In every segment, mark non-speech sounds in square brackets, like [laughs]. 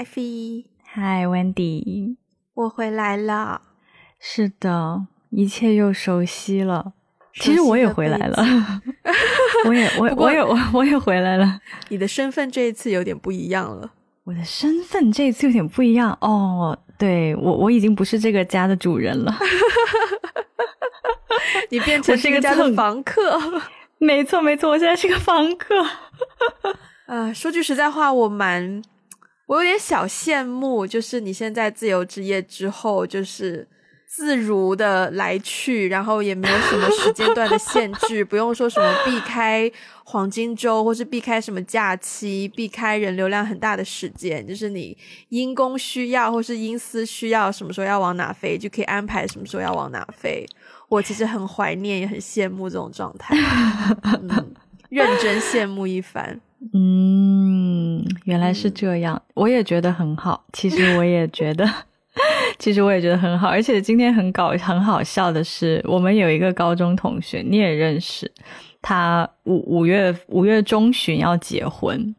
Ivy，嗨，Wendy，我回来了。是的，一切又熟悉了。其实我也回来了，[laughs] 我也我我也我我也回来了。你的身份这一次有点不一样了。我的身份这一次有点不一样哦。对我我已经不是这个家的主人了。[laughs] 你变成这个家的房客。[laughs] 没错没错，我现在是个房客。啊，说句实在话，我蛮，我有点小羡慕，就是你现在自由职业之后，就是自如的来去，然后也没有什么时间段的限制，[laughs] 不用说什么避开黄金周，或是避开什么假期，避开人流量很大的时间，就是你因公需要或是因私需要，什么时候要往哪飞，就可以安排什么时候要往哪飞。我其实很怀念，也很羡慕这种状态，认真羡慕一番。嗯，原来是这样，我也觉得很好。其实我也觉得，[laughs] 其实我也觉得很好。而且今天很搞很好笑的是，我们有一个高中同学，你也认识，他五五月五月中旬要结婚，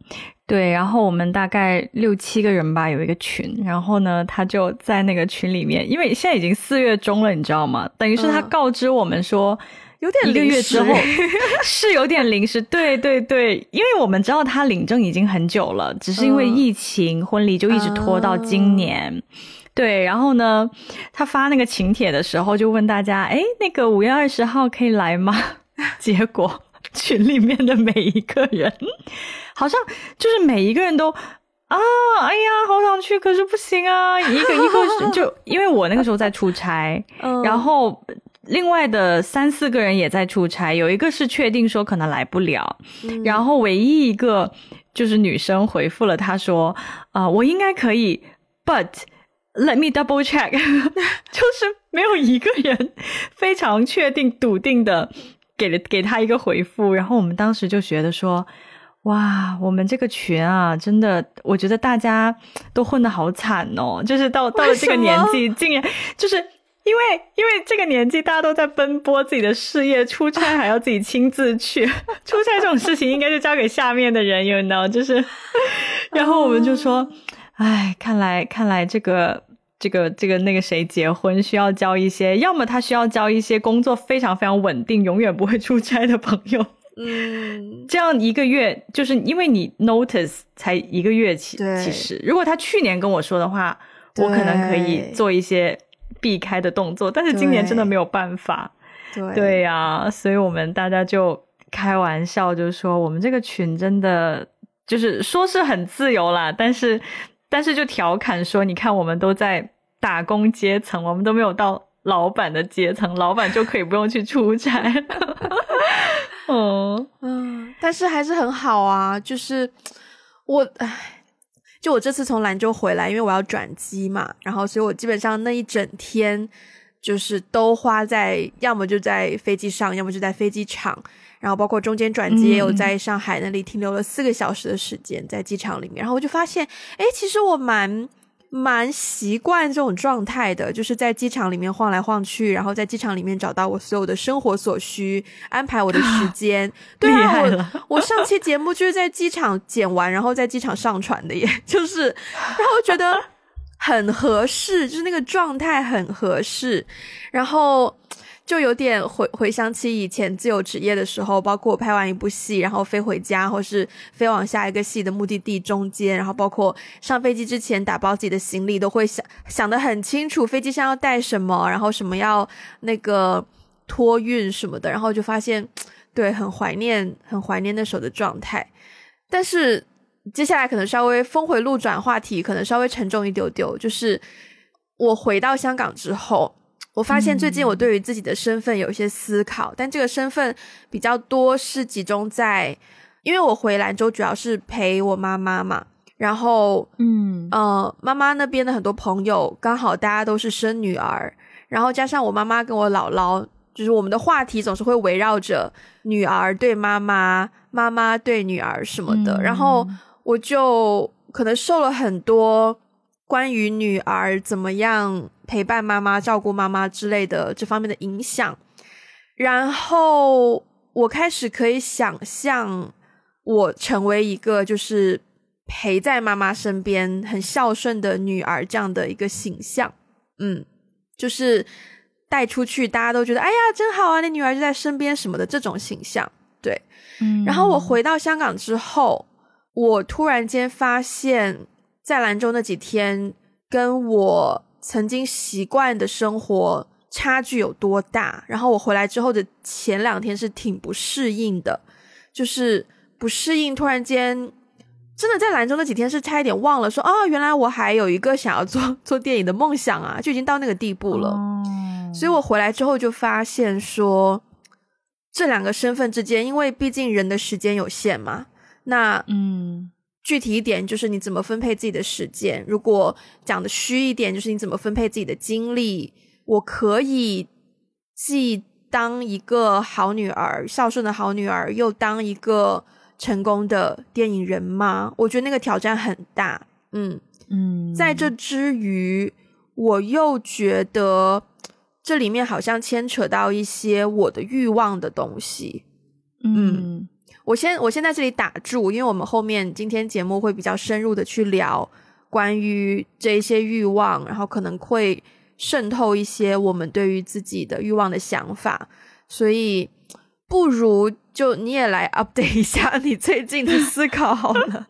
对。然后我们大概六七个人吧，有一个群。然后呢，他就在那个群里面，因为现在已经四月中了，你知道吗？等于是他告知我们说。有点一个月之后 [laughs] 是有点临时，对对对，因为我们知道他领证已经很久了，只是因为疫情，婚礼就一直拖到今年。对，然后呢，他发那个请帖的时候就问大家：“哎，那个五月二十号可以来吗？” [laughs] 结果群里面的每一个人，好像就是每一个人都啊，哎呀，好想去，可是不行啊，一个一个就因为我那个时候在出差，[laughs] 然后。另外的三四个人也在出差，有一个是确定说可能来不了，然后唯一一个就是女生回复了，她说：“啊，我应该可以，but let me double check。[laughs] ”就是没有一个人非常确定、笃定的给了给他一个回复。然后我们当时就觉得说：“哇，我们这个群啊，真的，我觉得大家都混得好惨哦，就是到到了这个年纪，竟然就是。”因为因为这个年纪，大家都在奔波自己的事业，出差还要自己亲自去。[laughs] 出差这种事情，应该就交给下面的人，you know，就是。[laughs] 然后我们就说，哎，看来看来这个这个这个那个谁结婚需要交一些，要么他需要交一些工作非常非常稳定、永远不会出差的朋友。嗯，[laughs] 这样一个月，就是因为你 notice 才一个月起，其实如果他去年跟我说的话，我可能可以做一些。避开的动作，但是今年真的没有办法。对对呀，所以我们大家就开玩笑，就是说我们这个群真的就是说是很自由啦，但是但是就调侃说，你看我们都在打工阶层，我们都没有到老板的阶层，老板就可以不用去出差。[laughs] 嗯嗯，但是还是很好啊，就是我唉。就我这次从兰州回来，因为我要转机嘛，然后所以我基本上那一整天就是都花在要么就在飞机上，要么就在飞机场，然后包括中间转机也有在上海那里停留了四个小时的时间在机场里面，然后我就发现，哎，其实我蛮。蛮习惯这种状态的，就是在机场里面晃来晃去，然后在机场里面找到我所有的生活所需，安排我的时 [laughs] 间。对啊，我我上期节目就是在机场剪完，然后在机场上传的，耶 [laughs] 就是，然后觉得很合适，就是那个状态很合适，然后。就有点回回想起以前自由职业的时候，包括我拍完一部戏，然后飞回家，或是飞往下一个戏的目的地中间，然后包括上飞机之前打包自己的行李，都会想想得很清楚，飞机上要带什么，然后什么要那个托运什么的，然后就发现，对，很怀念，很怀念那时候的状态。但是接下来可能稍微峰回路转，话题可能稍微沉重一丢丢，就是我回到香港之后。我发现最近我对于自己的身份有一些思考，但这个身份比较多是集中在，因为我回兰州主要是陪我妈妈嘛，然后嗯呃妈妈那边的很多朋友刚好大家都是生女儿，然后加上我妈妈跟我姥姥，就是我们的话题总是会围绕着女儿对妈妈、妈妈对女儿什么的，然后我就可能受了很多。关于女儿怎么样陪伴妈妈、照顾妈妈之类的这方面的影响，然后我开始可以想象我成为一个就是陪在妈妈身边、很孝顺的女儿这样的一个形象。嗯，就是带出去，大家都觉得哎呀真好啊，那女儿就在身边什么的这种形象。对，嗯，然后我回到香港之后，我突然间发现，在兰州那几天，跟我曾经习惯的生活差距有多大。然后我回来之后的前两天是挺不适应的，就是不适应，突然间真的在兰州那几天是差一点忘了说，哦，原来我还有一个想要做做电影的梦想啊，就已经到那个地步了。哦所以我回来之后就发现说，这两个身份之间，因为毕竟人的时间有限嘛，那嗯具体一点就是你怎么分配自己的时间。如果讲的虚一点，就是你怎么分配自己的精力。我可以既当一个好女儿、孝顺的好女儿，又当一个成功的电影人吗？我觉得那个挑战很大。嗯，嗯，在这之余，我又觉得这里面好像牵扯到一些我的欲望的东西。嗯我先我先在这里打住，因为我们后面今天节目会比较深入的去聊关于这一些欲望，然后可能会渗透一些我们对于自己的欲望的想法，所以不如就你也来 update 一下你最近的思考好了。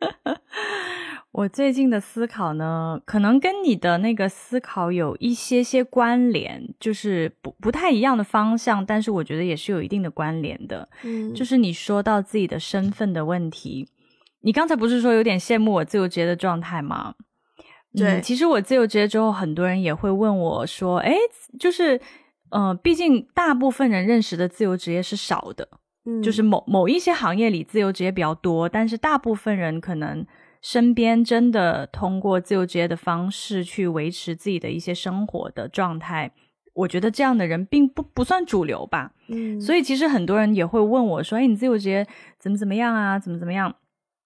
[laughs] 我最近的思考呢，可能跟你的那个思考有一些些关联，就是不不太一样的方向，但是我觉得也是有一定的关联的。嗯就是你说到自己的身份的问题，你刚才不是说有点羡慕我自由职业的状态吗？对嗯其实我自由职业之后，很多人也会问我说：“哎，就是，呃，毕竟大部分人认识的自由职业是少的，嗯就是某某一些行业里自由职业比较多，但是大部分人可能身边真的通过自由职业的方式去维持自己的一些生活的状态，我觉得这样的人并不不算主流吧。嗯，所以其实很多人也会问我说：“哎，你自由职业怎么怎么样啊？怎么怎么样？”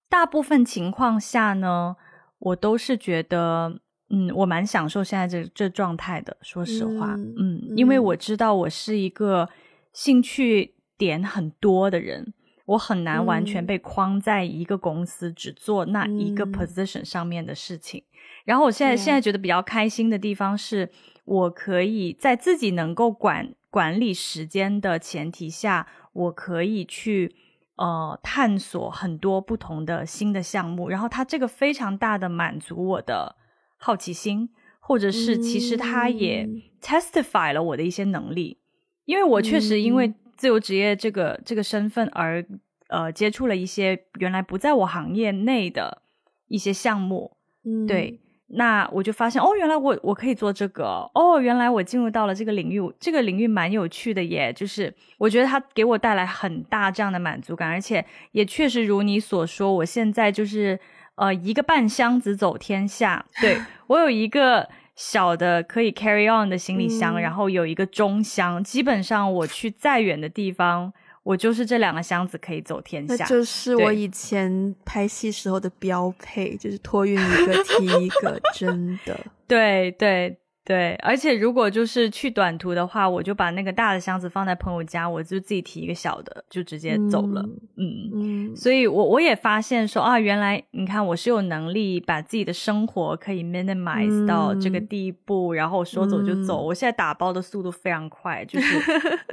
大部分情况下呢，我都是觉得，嗯，我蛮享受现在这这状态的。说实话，嗯嗯，因为我知道我是一个兴趣点很多的人，我很难完全嗯。被框在一个公司只做那一个嗯。position 上面的事情。然后我现在对现在觉得比较开心的地方是，我可以在自己能够管管理时间的前提下，我可以去呃探索很多不同的新的项目，然后它这个非常大的满足我的好奇心，或者是其实它也嗯。testify 了我的一些能力，因为我确实因为嗯自由职业这个这个身份而呃接触了一些原来不在我行业内的一些项目，嗯对，那我就发现哦，原来我我可以做这个哦，原来我进入到了这个领域，这个领域蛮有趣的耶。就是我觉得它给我带来很大这样的满足感，而且也确实如你所说，我现在就是呃一个半箱子走天下。对 [laughs] 我有一个小的可以 carry on 的行李箱，嗯然后有一个中箱，基本上我去再远的地方，我就是这两个箱子可以走天那下。就是我以前拍戏时候的标配，就是托运一个 [laughs] 提一个，真的。对对对，而且如果就是去短途的话，我就把那个大的箱子放在朋友家，我就自己提一个小的，就直接走了。嗯嗯所以我我也发现说啊，原来你看我是有能力把自己的生活可以 minimize 到这个嗯地步，然后我说走就走。嗯我现在打包的速度非常快，就是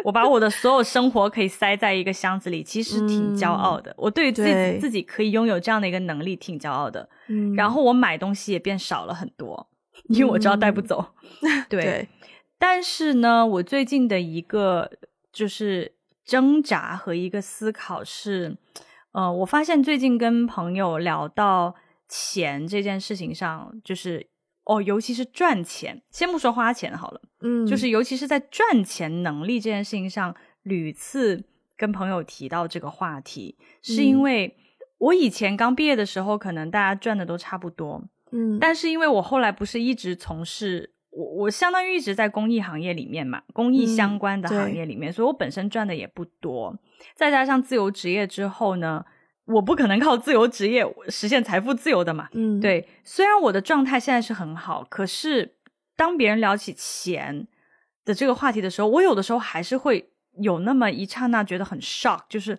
我把我的 [laughs] 所有生活可以塞在一个箱子里，其实挺骄傲的。我对于自己自己可以拥有这样的一个能力挺骄傲的。嗯然后我买东西也变少了很多，因为我知道带不走。[laughs] 对，对，但是呢，我最近的一个就是挣扎和一个思考是，呃，我发现最近跟朋友聊到钱这件事情上，就是哦，尤其是赚钱，先不说花钱好了，嗯，就是尤其是在赚钱能力这件事情上，屡次跟朋友提到这个话题，是因嗯。为我以前刚毕业的时候，可能大家赚的都差不多，嗯，但是因为我后来不是一直从事我我相当于一直在公益行业里面嘛，公益嗯相关的行业里面，所以我本身赚的也不多，再加上自由职业之后呢，我不可能靠自由职业实现财富自由的嘛。嗯，对，虽然我的状态现在是很好，可是当别人聊起钱的这个话题的时候，我有的时候还是会有那么一刹那觉得很 shock，就是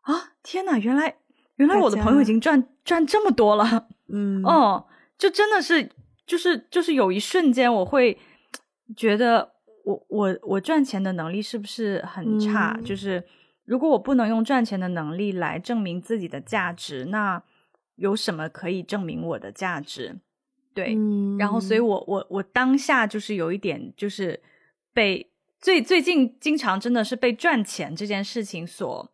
啊，天呐，原来原来我的朋友已经赚赚这么多了，嗯，哦，就真的是，就是就是有一瞬间我会觉得，我我我赚钱的能力是不是很差？就是如果我不能用赚钱的能力来证明自己的价值，那有什么可以证明我的价值？对，然后所以我我我当下就是有一点就是被最最近经常真的是被赚钱这件事情所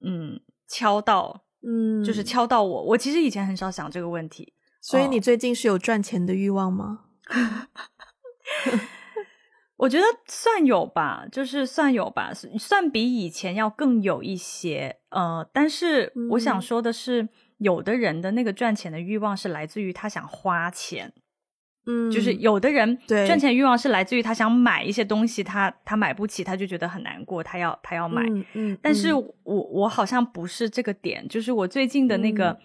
嗯敲到。嗯，就是敲到我。我其实以前很少想这个问题，所以你最近是有赚钱的欲望吗？[laughs] 我觉得算有吧，就是算有吧，算比以前要更有一些。呃，但是我想说的是，有的人的那个赚钱的欲望是来自于他想花钱。嗯，就是有的人赚钱欲望是来自于他想买一些东西，他他买不起，他就觉得很难过，他要他要买。嗯，但是我我好像不是这个点，就是我最近的那个，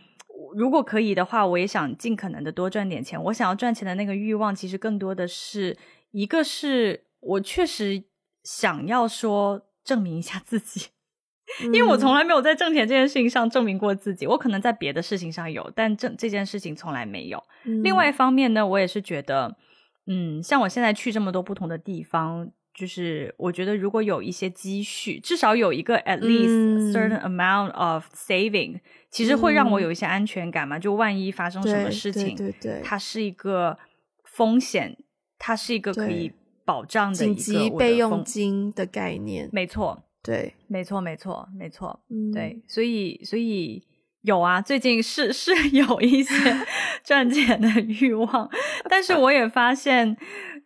如果可以的话，我也想尽可能的多赚点钱。我想要赚钱的那个欲望，其实更多的是一个是我确实想要说证明一下自己。因为我从来没有在挣钱这件事情上证明过自己，我可能在别的事情上有，但这这件事情从来没有。另外一方面呢，我也是觉得，嗯，像我现在去这么多不同的地方，就是我觉得如果有一些积蓄，至少有一个 at least certain amount of saving，其实会让我有一些安全感嘛。就万一发生什么事情，对对，它是一个风险，它是一个可以保障的紧急备用金的概念，没错。对，没错，没错，没错。嗯，对，所以，所以有啊，最近是是有一些 [laughs] 赚钱的欲望，[laughs] 但是我也发现，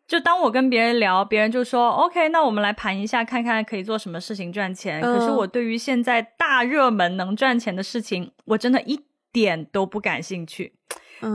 就当我跟别人聊，别人就说 OK，那我们来盘一下，看看可以做什么事情赚钱。可是我对于现在大热门能赚钱的事情，我真的一点都不感兴趣。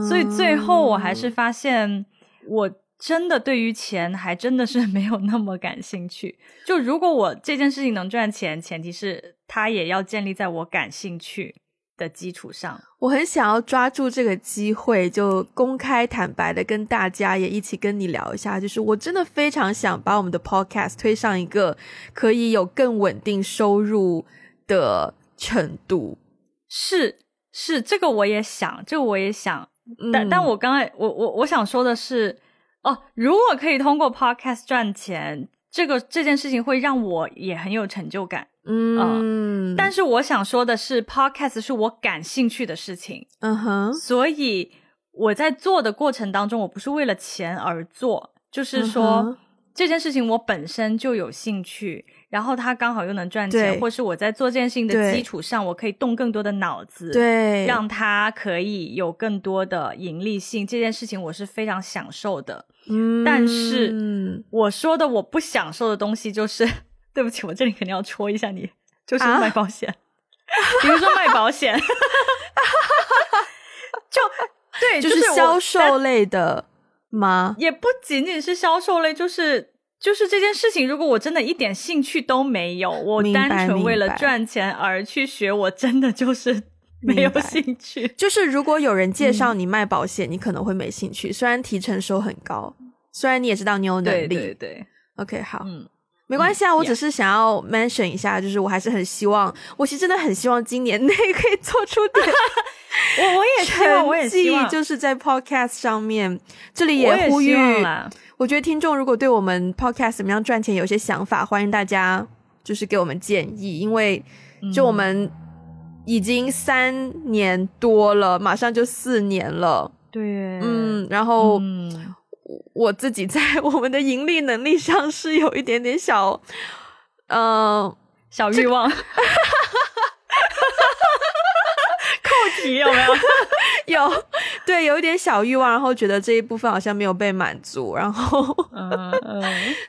所以最后我还是发现我。真的对于钱还真的是没有那么感兴趣。就如果我这件事情能赚钱，前提是它也要建立在我感兴趣的基础上。我很想要抓住这个机会，就公开坦白的跟大家也一起跟你聊一下。就是我真的非常想把我们的 podcast 推上一个可以有更稳定收入的程度。是是，这个我也想，这个我也想。但但我刚才我我我想说的是。哦，如果可以通过 podcast 赚钱，这个这件事情会让我也很有成就感。嗯，但是我想说的是，podcast 是我感兴趣的事情。嗯哼，所以我在做的过程当中，我不是为了钱而做，就是说这件事情我本身就有兴趣。然后他刚好又能赚钱，或是我在做这件事情的基础上，我可以动更多的脑子，对，让他可以有更多的盈利性。这件事情我是非常享受的。嗯，但是我说的我不享受的东西就是，[laughs] 对不起，我这里肯定要戳一下你，就是卖保险，[laughs] 比如说卖保险，[laughs] 就对，就是销售类的吗？也不仅仅是销售类，就是。就是这件事情，如果我真的一点兴趣都没有，我单纯为了赚钱而去学，我真的就是没有兴趣。就是如果有人介绍你卖保险，你可能会没兴趣。虽然提成收很高，虽然你也知道你有能力。对对。OK，好，嗯，没关系啊。我只是想要 mention 一下，就是我还是很希望，我其实真的很希望今年内可以做出点。[laughs] 我我也希望，我也希望，就是在 podcast 上面，这里也呼吁。我觉得听众如果对我们 podcast 怎么样赚钱有些想法，欢迎大家就是给我们建议，因为就我们已经三年多了，马上就四年了。对，嗯，然后我自己在 [laughs] 我们的盈利能力上是有一点点小，嗯，小欲望。[laughs] 扣题有没有？[laughs] 有，对，有一点小欲望，然后觉得这一部分好像没有被满足，然后，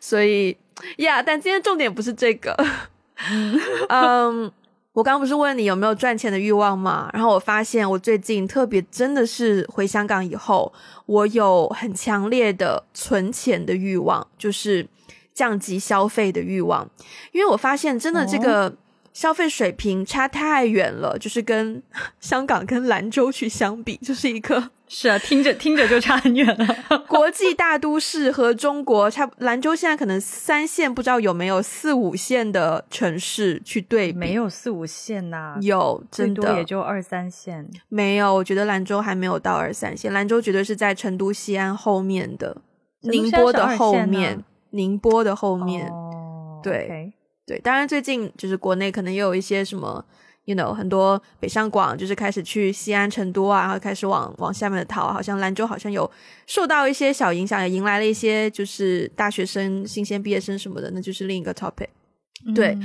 所以呀，但今天重点不是这个。嗯，我刚刚不是问你有没有赚钱的欲望吗？然后我发现我最近特别真的是回香港以后，我有很强烈的存钱的欲望，就是降级消费的欲望，因为我发现真的这个。消费水平差太远了，就是跟 [laughs] 香港跟兰州去相比，[laughs] 就是一个是啊，听着听着就差很远了。[laughs] 国际大都市和中国差，兰州现在可能三线不知道有没有四五线的城市去对比，没有四五线呐，有真的也就二三线，没有，我觉得兰州还没有到二三线，兰州绝对是在成都、西安后面的，宁波的后面，宁波的后面，对。对，当然最近就是国内可能也有一些什么，you know，很多北上广就是开始去西安、成都啊，然后开始往往下面的逃，好像兰州好像有受到一些小影响，也迎来了一些就是大学生、新鲜毕业生什么的，那就是另一个 topic。对，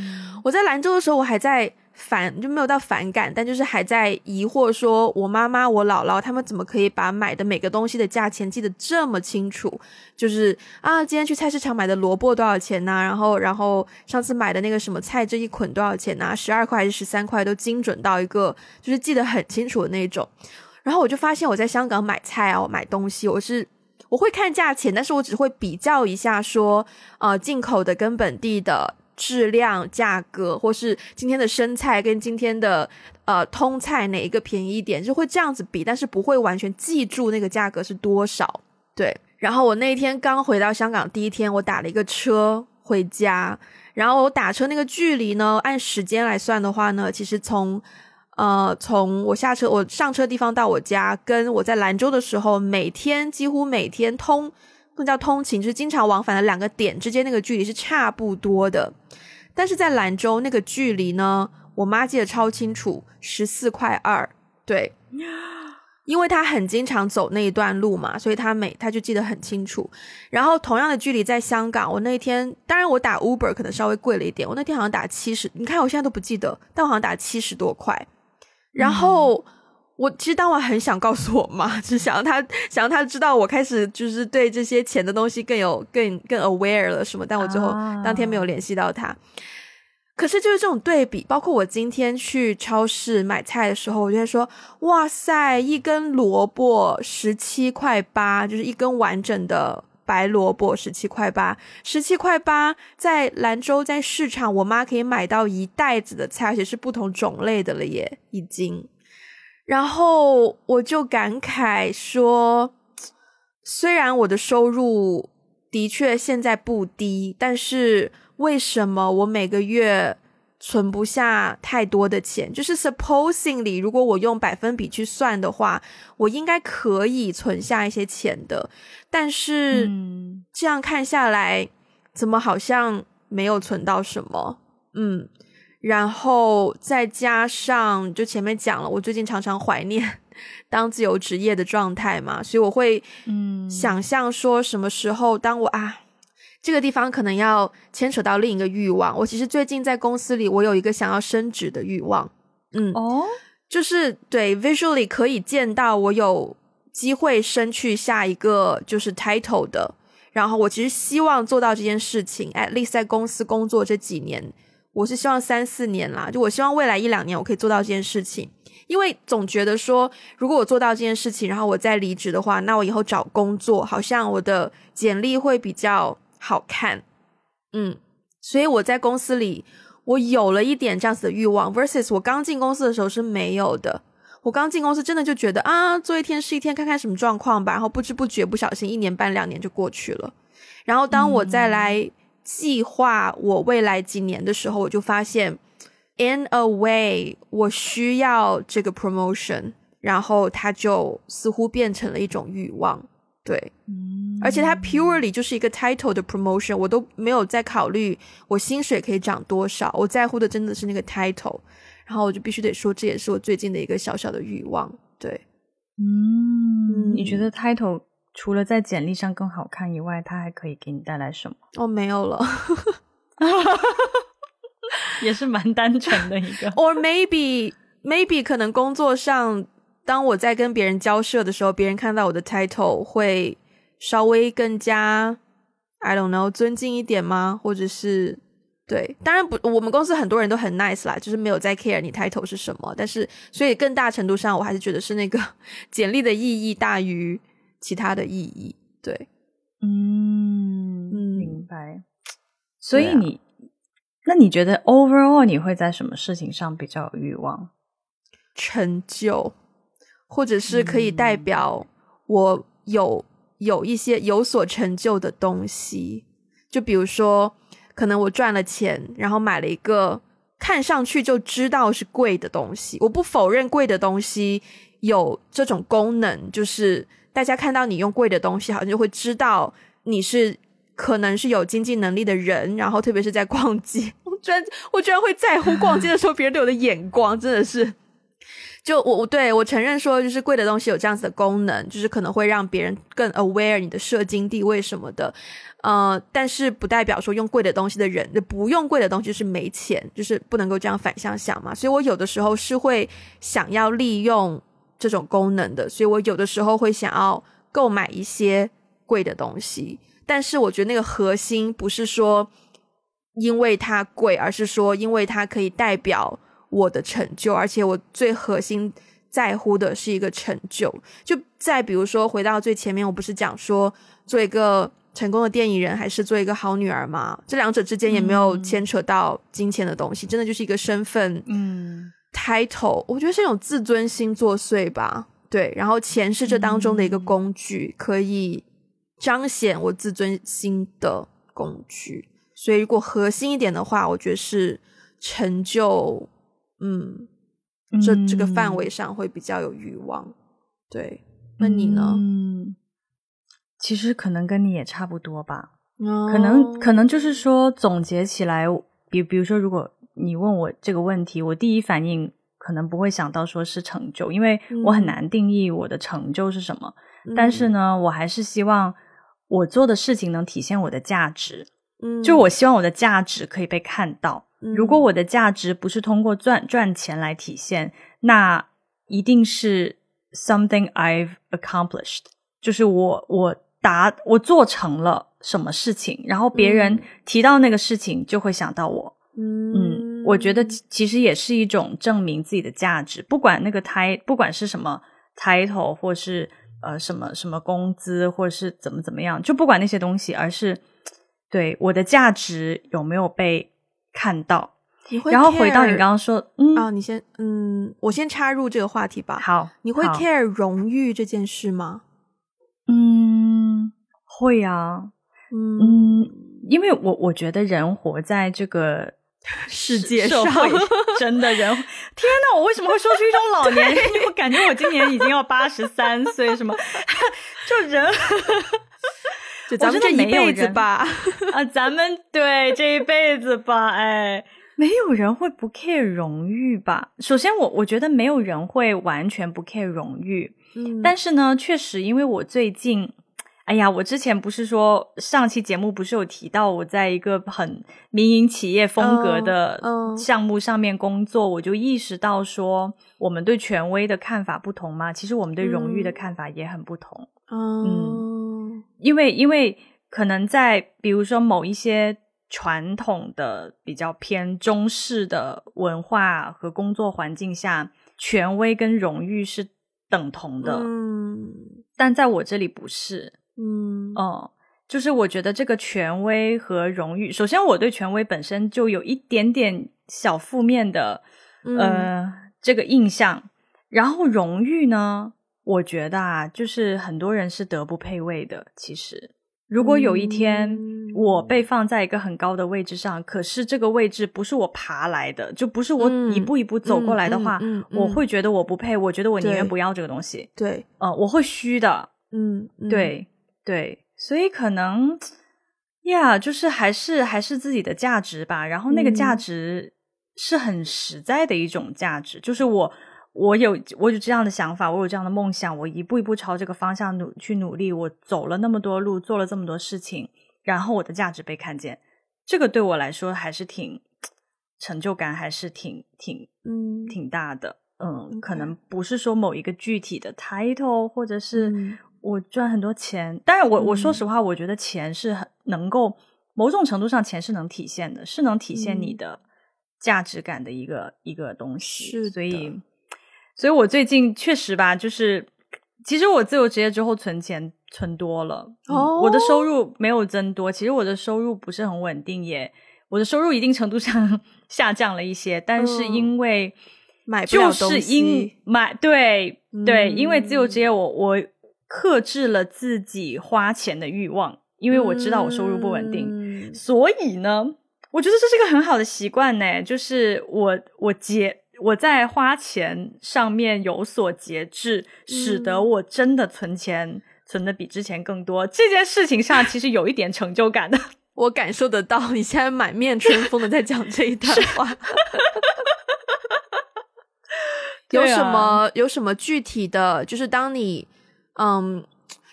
我在兰州的时候，我还在。反就没有到反感，但就是还在疑惑，说我妈妈、我姥姥他们怎么可以把买的每个东西的价钱记得这么清楚？就是啊，今天去菜市场买的萝卜多少钱呢？然后，然后上次买的那个什么菜这一捆多少钱呢？十二块还是十三块，都精准到一个就是记得很清楚的那种。然后我就发现我在香港买菜啊，买东西，我是我会看价钱，但是我只会比较一下，说呃进口的跟本地的。质量、价格，或是今天的生菜跟今天的呃通菜哪一个便宜一点，就会这样子比，但是不会完全记住那个价格是多少。对，然后我那天刚回到香港第一天，我打了一个车回家，然后我打车那个距离呢，按时间来算的话呢，其实从呃从我下车我上车地方到我家，跟我在兰州的时候，每天几乎每天通。那叫通勤，就是经常往返的两个点之间那个距离是差不多的，但是在兰州那个距离呢，我妈记得超清楚，十四块二，对，[gasps] 因为她很经常走那一段路嘛，所以她每她就记得很清楚。然后同样的距离在香港，我那天当然我打 Uber 可能稍微贵了一点，我那天好像打七十，你看我现在都不记得，但我好像打七十多块，然后。我其实当晚很想告诉我妈，就是想让她想让她知道我开始就是对这些钱的东西更有更更 aware 了什么，但我最后当天没有联系到她。可是就是这种对比，包括我今天去超市买菜的时候，我就会说：哇塞，一根萝卜十七块八，就是一根完整的白萝卜十七块八，十七块八在兰州在市场，我妈可以买到一袋子的菜，而且是不同种类的了耶，已经。然后我就感慨说，虽然我的收入的确现在不低，但是为什么我每个月存不下太多的钱？就是 supposingly，如果我用百分比去算的话，我应该可以存下一些钱的。但是这样看下来，怎么好像没有存到什么？嗯。然后再加上，就前面讲了，我最近常常怀念 [laughs] 当自由职业的状态嘛，所以我会嗯想象说，什么时候当我啊这个地方可能要牵扯到另一个欲望。我其实最近在公司里，我有一个想要升职的欲望，嗯哦，就是对 visually 可以见到我有机会升去下一个就是 title 的，然后我其实希望做到这件事情，at least 在公司工作这几年。我是希望三四年啦，就我希望未来一两年我可以做到这件事情，因为总觉得说，如果我做到这件事情，然后我再离职的话，那我以后找工作好像我的简历会比较好看，嗯，所以我在公司里我有了一点这样子的欲望，versus 我刚进公司的时候是没有的。我刚进公司真的就觉得啊，做一天是一天，看看什么状况吧，然后不知不觉不小心一年半两年就过去了，然后当我再来。计划我未来几年的时候，我就发现，in a way，我需要这个 promotion，然后它就似乎变成了一种欲望，对，而且它 purely 就是一个 title 的 promotion，我都没有在考虑我薪水可以涨多少，我在乎的真的是那个 title，然后我就必须得说，这也是我最近的一个小小的欲望，对，嗯，你觉得 title？除了在简历上更好看以外，它还可以给你带来什么？哦，没有了，[laughs] 也是蛮单纯的一个。Or maybe maybe 可能工作上，当我在跟别人交涉的时候，别人看到我的 title 会稍微更加 I don't know 尊敬一点吗？或者是对，当然不，我们公司很多人都很 nice 啦，就是没有在 care 你 title 是什么。但是，所以更大程度上，我还是觉得是那个 [laughs] 简历的意义大于。其他的意义，对，嗯，明白。所以你，那你觉得 overall 你会在什么事情上比较有欲望？成就，或者是可以代表我有有一些有所成就的东西，就比如说，可能我赚了钱，然后买了一个看上去就知道是贵的东西。我不否认贵的东西有这种功能，就是大家看到你用贵的东西，好像就会知道你是可能是有经济能力的人。然后特别是在逛街，[laughs] 我居然我居然会在乎逛街的时候别人对我的眼光，真的是。就我我对我承认说，就是贵的东西有这样子的功能，就是可能会让别人更 aware 你的社经地位什么的，呃，但是不代表说用贵的东西的人，不用贵的东西是没钱，就是不能够这样反向想嘛。所以我有的时候是会想要利用这种功能的，所以我有的时候会想要购买一些贵的东西，但是我觉得那个核心不是说因为它贵，而是说因为它可以代表。我的成就，而且我最核心在乎的是一个成就。就再比如说，回到最前面，我不是讲说做一个成功的电影人，还是做一个好女儿吗？这两者之间也没有牵扯到金钱的东西，真的就是一个身份，嗯，title。我觉得是一种自尊心作祟吧。对，然后钱是这当中的一个工具，可以彰显我自尊心的工具。所以，如果核心一点的话，我觉得是成就。嗯，这这个范围上会比较有欲望，对。那你呢？嗯，其实可能跟你也差不多吧。可能可能就是说，总结起来，比比如说，如果你问我这个问题，我第一反应可能不会想到说是成就，因为我很难定义我的成就是什么。但是呢，我还是希望我做的事情能体现我的价值。嗯，就我希望我的价值可以被看到。如果我的价值不是通过赚赚钱来体现，那一定是 something I've accomplished，就是我我达我做成了什么事情，然后别人提到那个事情就会想到我。嗯，我觉得其实也是一种证明自己的价值，不管那个 title，不管是什么 title 或是呃什么什么工资，或者是怎么怎么样，就不管那些东西，而是对我的价值有没有被。看到，然后回到你刚刚说，嗯啊，你先，嗯，我先插入这个话题吧。好，你会 care 荣誉这件事吗？嗯，会啊，嗯，因为我我觉得人活在这个世界上，真的人，天哪，我为什么会说出一种老年人？我感觉我今年已经要八十三岁，什么？[laughs] 就人。[laughs] 就咱们这一辈子吧，[laughs] 啊，咱们对这一辈子吧，哎，没有人会不 care 荣誉吧？首先，我我觉得没有人会完全不 care 荣誉，嗯，但是呢，确实，因为我最近，哎呀，我之前不是说上期节目不是有提到我在一个很民营企业风格的项目上面工作，我就意识到说，我们对权威的看法不同嘛，其实我们对荣誉的看法也很不同。嗯，因为因为可能在比如说某一些传统的比较偏中式的文化和工作环境下，权威跟荣誉是等同的。嗯，但在我这里不是。嗯，哦，就是我觉得这个权威和荣誉，首先我对权威本身就有一点点小负面的呃这个印象，然后荣誉呢？我觉得啊，就是很多人是德不配位的。其实，如果有一天我被放在一个很高的位置上，可是这个位置不是我爬来的，就不是我一步一步走过来的话，我会觉得我不配。我觉得我宁愿不要这个东西。对，呃，我会虚的。嗯，对对，所以可能呀，就是还是还是自己的价值吧。然后那个价值是很实在的一种价值，就是我。我有我有这样的想法，我有这样的梦想，我一步一步朝这个方向努去努力。我走了那么多路，做了这么多事情，然后我的价值被看见，这个对我来说还是挺成就感，还是挺挺嗯挺大的。嗯，可能不是说某一个具体的 title，或者是我赚很多钱。但是我我说实话，我觉得钱是很能够某种程度上，钱是能体现的，是能体现你的价值感的一个一个东西。是，所以。所以，我最近确实吧，就是其实我自由职业之后存钱存多了，哦，我的收入没有增多，其实我的收入不是很稳定，也我的收入一定程度上 [laughs] 下降了一些，但是因为买不了就是因买对对，因为自由职业，嗯我我克制了自己花钱的欲望，因为我知道我收入不稳定，嗯所以呢，我觉得这是个很好的习惯呢，就是我我节我在花钱上面有所节制，使得嗯我真的存钱存的比之前更多。这件事情上其实有一点成就感的。[laughs] 我感受得到，你现在满面春风的在讲这一段话。[laughs] 有什么、有什么具体的？就是当你嗯，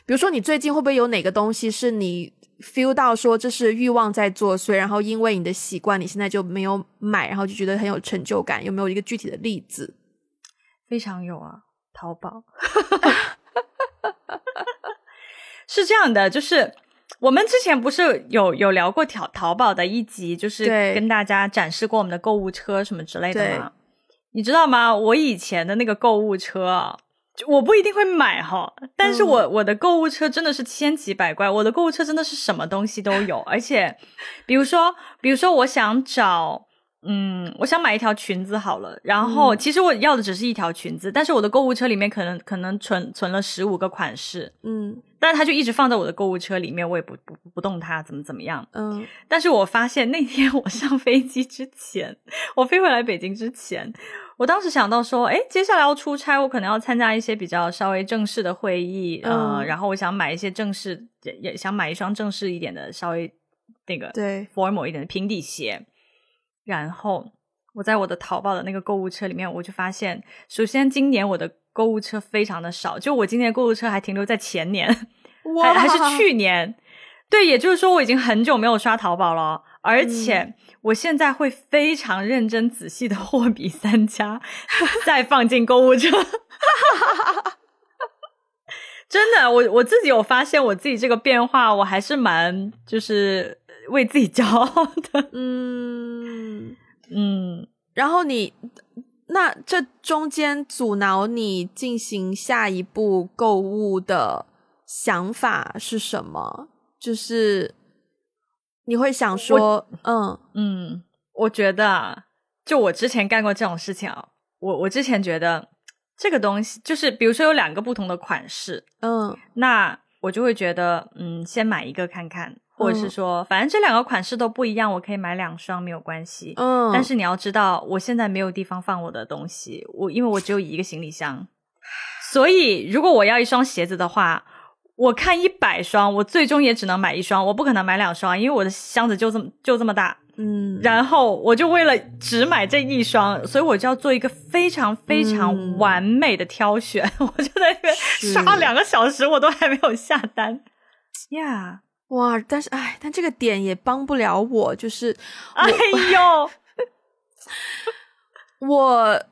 比如说你最近会不会有哪个东西是你 feel 到说这是欲望在作祟，然后因为你的习惯，你现在就没有买，然后就觉得很有成就感？有没有一个具体的例子？非常有啊，淘宝 [laughs] 是这样的，就是我们之前不是有有聊过淘淘宝的一集，就是对跟大家展示过我们的购物车什么之类的吗？你知道吗？我以前的那个购物车我不一定会买哈，但是我、我的购物车真的是千奇百怪，我的购物车真的是什么东西都有，而且 [laughs] 比如说，比如说我想找。嗯，我想买一条裙子好了，然后、其实我要的只是一条裙子，但是我的购物车里面可能可能存存了十五个款式，嗯但是它就一直放在我的购物车里面，我也不不不动它，怎么怎么样。嗯但是我发现那天 [laughs] 我上飞机之前，我飞回来北京之前，我当时想到说，哎，接下来要出差，我可能要参加一些比较稍微正式的会议，呃，嗯然后我想买一些正式，也也想买一双正式一点的，稍微那个对 formal 一点的平底鞋。然后我在我的淘宝的那个购物车里面，我就发现，首先今年我的购物车非常的少，就我今年购物车还停留在前年，[laughs] 还还是去年。对，也就是说我已经很久没有刷淘宝了，而且我现在会非常认真仔细的货比三家，再放进购物车。[laughs] 真的，我我自己有发现我自己这个变化，我还是蛮就是为自己骄傲的。嗯。[laughs] 嗯，然后你那这中间阻挠你进行下一步购物的想法是什么？就是你会想说，嗯。嗯，我觉得啊，就我之前干过这种事情啊，我我之前觉得这个东西就是，比如说有两个不同的款式，嗯。那我就会觉得，嗯，先买一个看看，或者是说，反正这两个款式都不一样，我可以买两双没有关系。嗯，但是你要知道，我现在没有地方放我的东西，我因为我只有一个行李箱，所以如果我要一双鞋子的话，我看一百双，我最终也只能买一双，我不可能买两双，因为我的箱子就这么就这么大。嗯，然后我就为了只买这一双，所以我就要做一个非常非嗯常完美的挑选。[laughs] 我就在那边刷两个小时，我都还没有下单。呀、哇！但是哎，但这个点也帮不了我，就是哎呦，[laughs] 我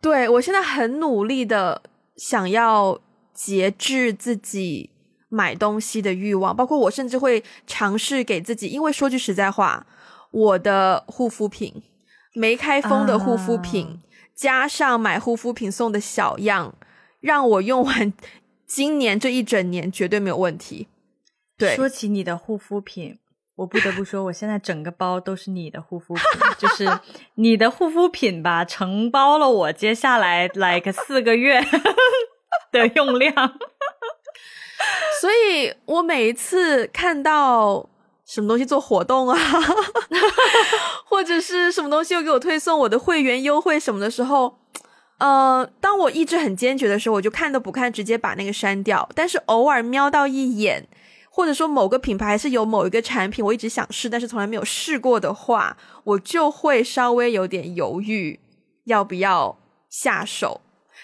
对我现在很努力的想要节制自己买东西的欲望，包括我甚至会尝试给自己，因为说句实在话，我的护肤品没开封的护肤品，加上买护肤品送的小样，让我用完今年这一整年绝对没有问题。对，说起你的护肤品，我不得不说，我现在整个包都是你的护肤品，就是你的护肤品吧，承包了我接下来来个四个月 [laughs] 的用量。[laughs] 所以我每一次看到什么东西做活动啊，[laughs] 或者是什么东西又给我推送我的会员优惠什么的时候，呃，当我意志很坚决的时候，我就看都不看，直接把那个删掉。但是偶尔瞄到一眼，或者说某个品牌是有某一个产品我一直想试，但是从来没有试过的话，我就会稍微有点犹豫要不要下手。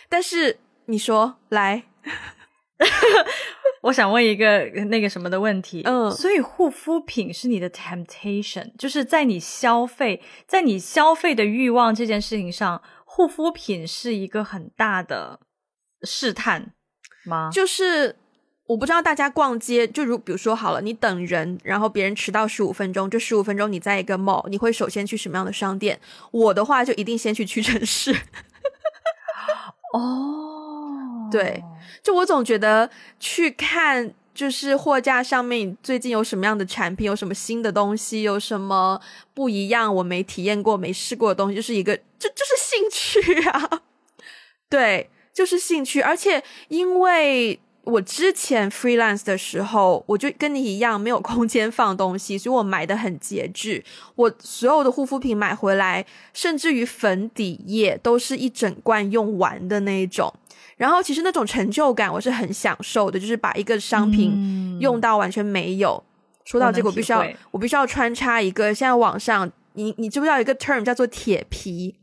但是你说来。[laughs] 我想问一个那个什么的问题，嗯所以护肤品是你的 temptation，就是在你消费，在你消费的欲望这件事情上，护肤品是一个很大的试探吗？就是我不知道大家逛街，就如比如说好了，你等人，然后别人迟到十五分钟，这十五分钟你在一个 mall，你会首先去什么样的商店？我的话就一定先去屈臣氏。哦，对就我总觉得去看就是货架上面最近有什么样的产品，有什么新的东西，有什么不一样，我没体验过、没试过的东西，就是一个，就就是兴趣啊。[laughs] 对，就是兴趣，而且因为。我之前 freelance 的时候，我就跟你一样没有空间放东西，所以我买的很节制。我所有的护肤品买回来，甚至于粉底液都是一整罐用完的那一种。然后其实那种成就感我是很享受的，就是把一个商品用到完全没有。说到这个，我必须要我必须要穿插一个，现在网上你你知不知道一个 term 叫做铁皮？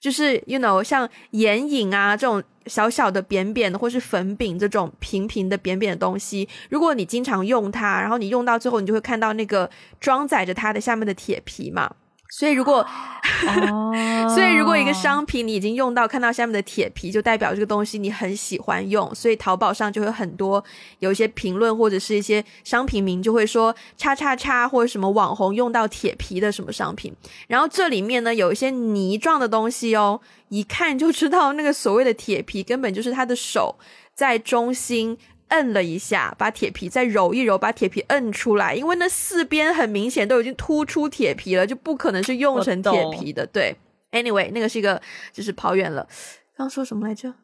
就是 you know 像眼影啊这种。小小的扁扁的，或是粉饼这种平平的扁扁的东西，如果你经常用它，然后你用到最后，你就会看到那个装载着它的下面的铁皮嘛。所以如果，[laughs] 所以如果一个商品你已经用到看到下面的铁皮，就代表这个东西你很喜欢用。所以淘宝上就会很多有一些评论或者是一些商品名就会说叉叉叉或者什么网红用到铁皮的什么商品。然后这里面呢有一些泥状的东西哦，一看就知道那个所谓的铁皮根本就是他的手在中心。摁了一下，把铁皮再揉一揉，把铁皮摁出来，因为那四边很明显都已经突出铁皮了，就不可能是用成铁皮的。对，anyway，那个是一个，就是跑远了。刚说什么来着？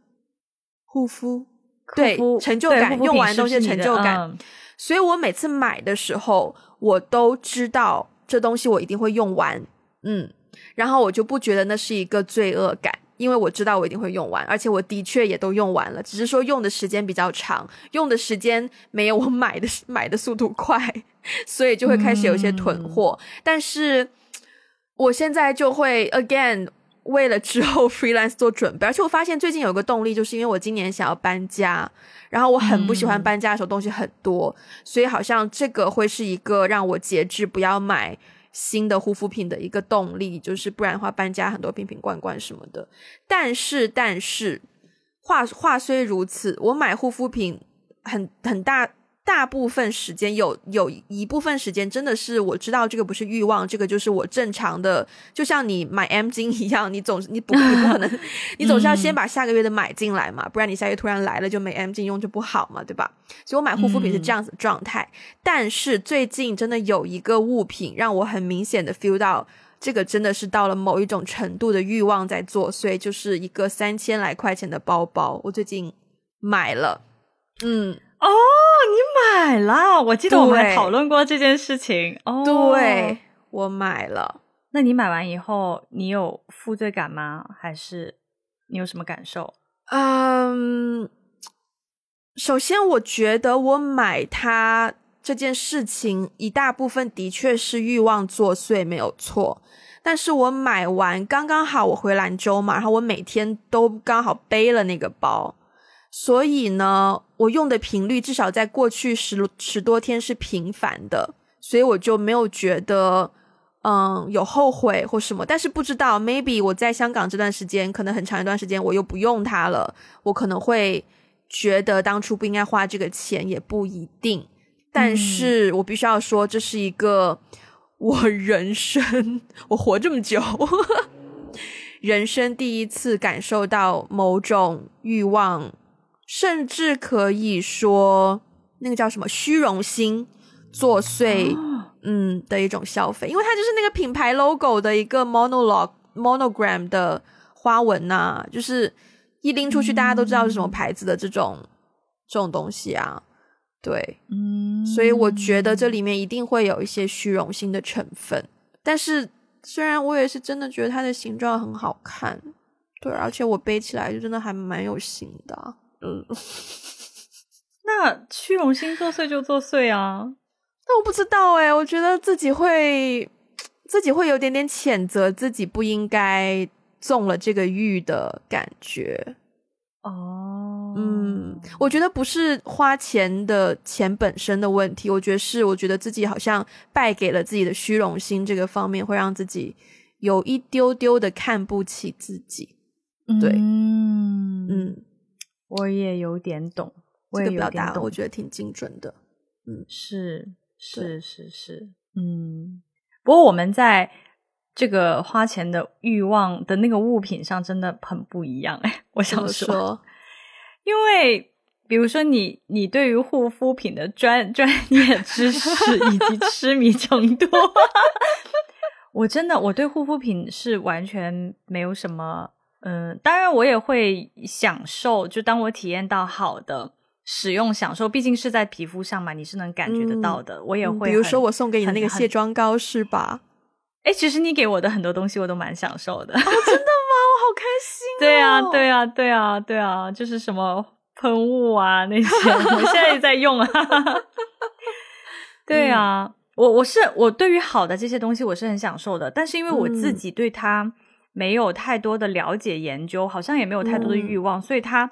护肤，对，成就感，用完东西的成就感。所以我每次买的时候，我都知道这东西我一定会用完，嗯，然后我就不觉得那是一个罪恶感。因为我知道我一定会用完，而且我的确也都用完了，只是说用的时间比较长，用的时间没有我买的买的速度快，所以就会开始有一些囤货。但是我现在就会 again 为了之后 [laughs] freelance 做准备，而且我发现最近有个动力，就是因为我今年想要搬家，然后我很不喜欢搬家的时候东西很多，所以好像这个会是一个让我节制不要买。新的护肤品的一个动力，就是不然的话搬家很多瓶瓶罐罐什么的。但是，但是话话虽如此，我买护肤品很很大。大部分时间有有一部分时间真的是我知道这个不是欲望，这个就是我正常的，就像你买 M 金一样，你总你不你不可能，[laughs] 你总是要先把下个月的买进来嘛，不然你下月突然来了就没 M 金用就不好嘛，对吧？所以我买护肤品是这样子状态。但是最近真的有一个物品让我很明显的 feel 到，这个真的是到了某一种程度的欲望在作祟，就是一个三千来块钱的包包，我最近买了，嗯。哦，你买了？我记得我们还讨论过这件事情。哦，对，我买了。那你买完以后，你有负罪感吗？还是你有什么感受？嗯，首先我觉得我买它这件事情，一大部分的确是欲望作祟，没有错。但是我买完刚刚好，我回兰州嘛，然后我每天都刚好背了那个包。所以呢，我用的频率至少在过去十十多天是频繁的，所以我就没有觉得嗯有后悔或什么。但是不知道，maybe 我在香港这段时间，可能很长一段时间我又不用它了，我可能会觉得当初不应该花这个钱，也不一定。但是我必须要说，这是一个我人生我活这么久，[laughs] 人生第一次感受到某种欲望。甚至可以说，那个叫什么虚荣心作祟，嗯的一种消费，因为它就是那个品牌 logo 的一个 monologue monogram 的花纹呐，就是一拎出去大家都知道是什么牌子的这种这种东西啊，对，嗯，所以我觉得这里面一定会有一些虚荣心的成分。但是虽然我也是真的觉得它的形状很好看，对，而且我背起来就真的还蛮有型的。嗯，[laughs] 那虚荣心作祟就作祟啊！那我不知道哎，我觉得自己会自己会有点点谴责自己不应该中了这个欲的感觉。哦，嗯，我觉得不是花钱的钱本身的问题，我觉得是我觉得自己好像败给了自己的虚荣心这个方面，会让自己有一丢丢的看不起自己。对，嗯嗯。我也有点懂，这个表达我觉得挺精准的。嗯，是是是是，嗯。不过我们在这个花钱的欲望的那个物品上真的很不一样哎，我想说，[laughs] 因为比如说你你对于护肤品的专专业知识以及痴迷程度，[laughs] 我真的我对护肤品是完全没有什么，嗯，当然我也会享受，就当我体验到好的使用享受，毕竟是在皮肤上嘛，你是能感觉得到的，我也会。比如说我送给你的那个卸妆膏是吧？[laughs] 哎，其实你给我的很多东西我都蛮享受的。哦，真的吗？[laughs] 我好开心、哦。对啊，对啊，对啊，对啊，就是什么喷雾啊那些，我现在也在用啊。[laughs] 对啊，我我是我对于好的这些东西我是很享受的，但是因为我自己对它没有太多的了解研究，好像也没有太多的欲望，所以它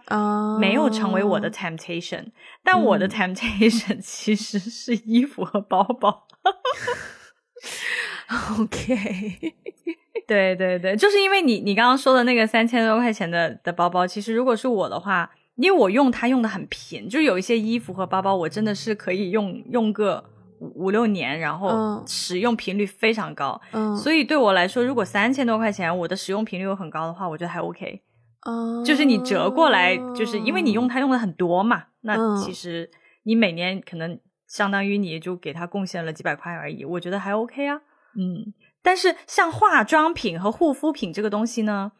没有成为我的 temptation。但我的 temptation [laughs] 其实是衣服和包包。[laughs] OK，[laughs] 对对对，就是因为你你刚刚说的那个三千多块钱的的包包，其实如果是我的话，因为我用它用的很频，就有一些衣服和包包，我真的是可以用用个五五六年，然后嗯使用频率非常高。嗯，所以对我来说，如果三千多块钱，我的使用频率又很高的话，我觉得还 OK。哦就是你折过来，就是因为你用它用的很多嘛，那嗯其实你每年可能相当于你就给它贡献了几百块而已，我觉得还 OK 啊。嗯，但是像化妆品和护肤品这个东西呢，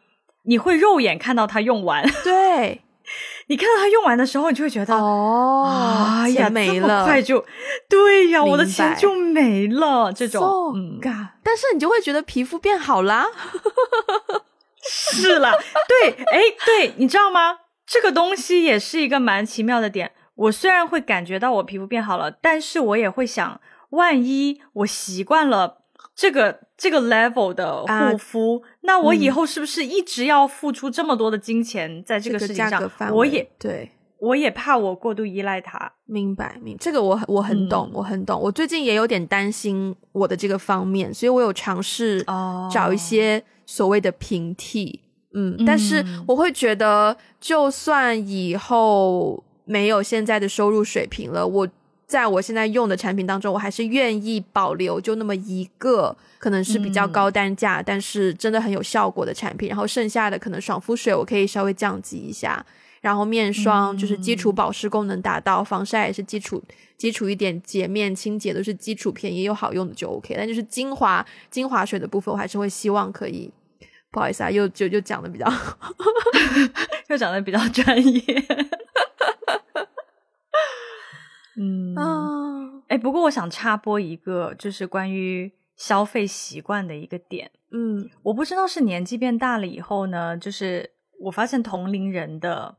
你会肉眼看到它用完，[laughs] 对你看到它用完的时候，你就会觉得。哦，哎呀，钱没这么了，快就，对呀，我的钱就没了。这种 So 嗯，但是你就会觉得皮肤变好啦。[laughs] 是啦，对，哎，对，你知道吗？这个东西也是一个蛮奇妙的点。我虽然会感觉到我皮肤变好了，但是我也会想，万一我习惯了这个这个 level 的啊护肤，那我以嗯后是不是一直要付出这么多的金钱在这个这事情上我也对。我也怕我过度依赖它。明白，明这个我很我很懂，嗯我很懂。我最近也有点担心我的这个方面，所以我有尝试哦找一些所谓的平替。嗯，但是嗯我会觉得，就算以后没有现在的收入水平了，我在我现在用的产品当中，我还是愿意保留就那么一个，可能是比较嗯高单价，但是真的很有效果的产品。然后剩下的可能爽肤水，我可以稍微降级一下。然后面霜就是基础保湿功能达到，防晒也是基础基础一点，洁面清洁都是基础便宜又好用的就 OK。但就是精华精华水的部分，我还是会希望可以。不好意思啊，又就就讲的比较 [laughs] [laughs] 又讲的比较专业。嗯，啊，哎，不过我想插播一个，就是关于消费习惯的一个点。嗯我不知道是年纪变大了以后呢，就是我发现同龄人的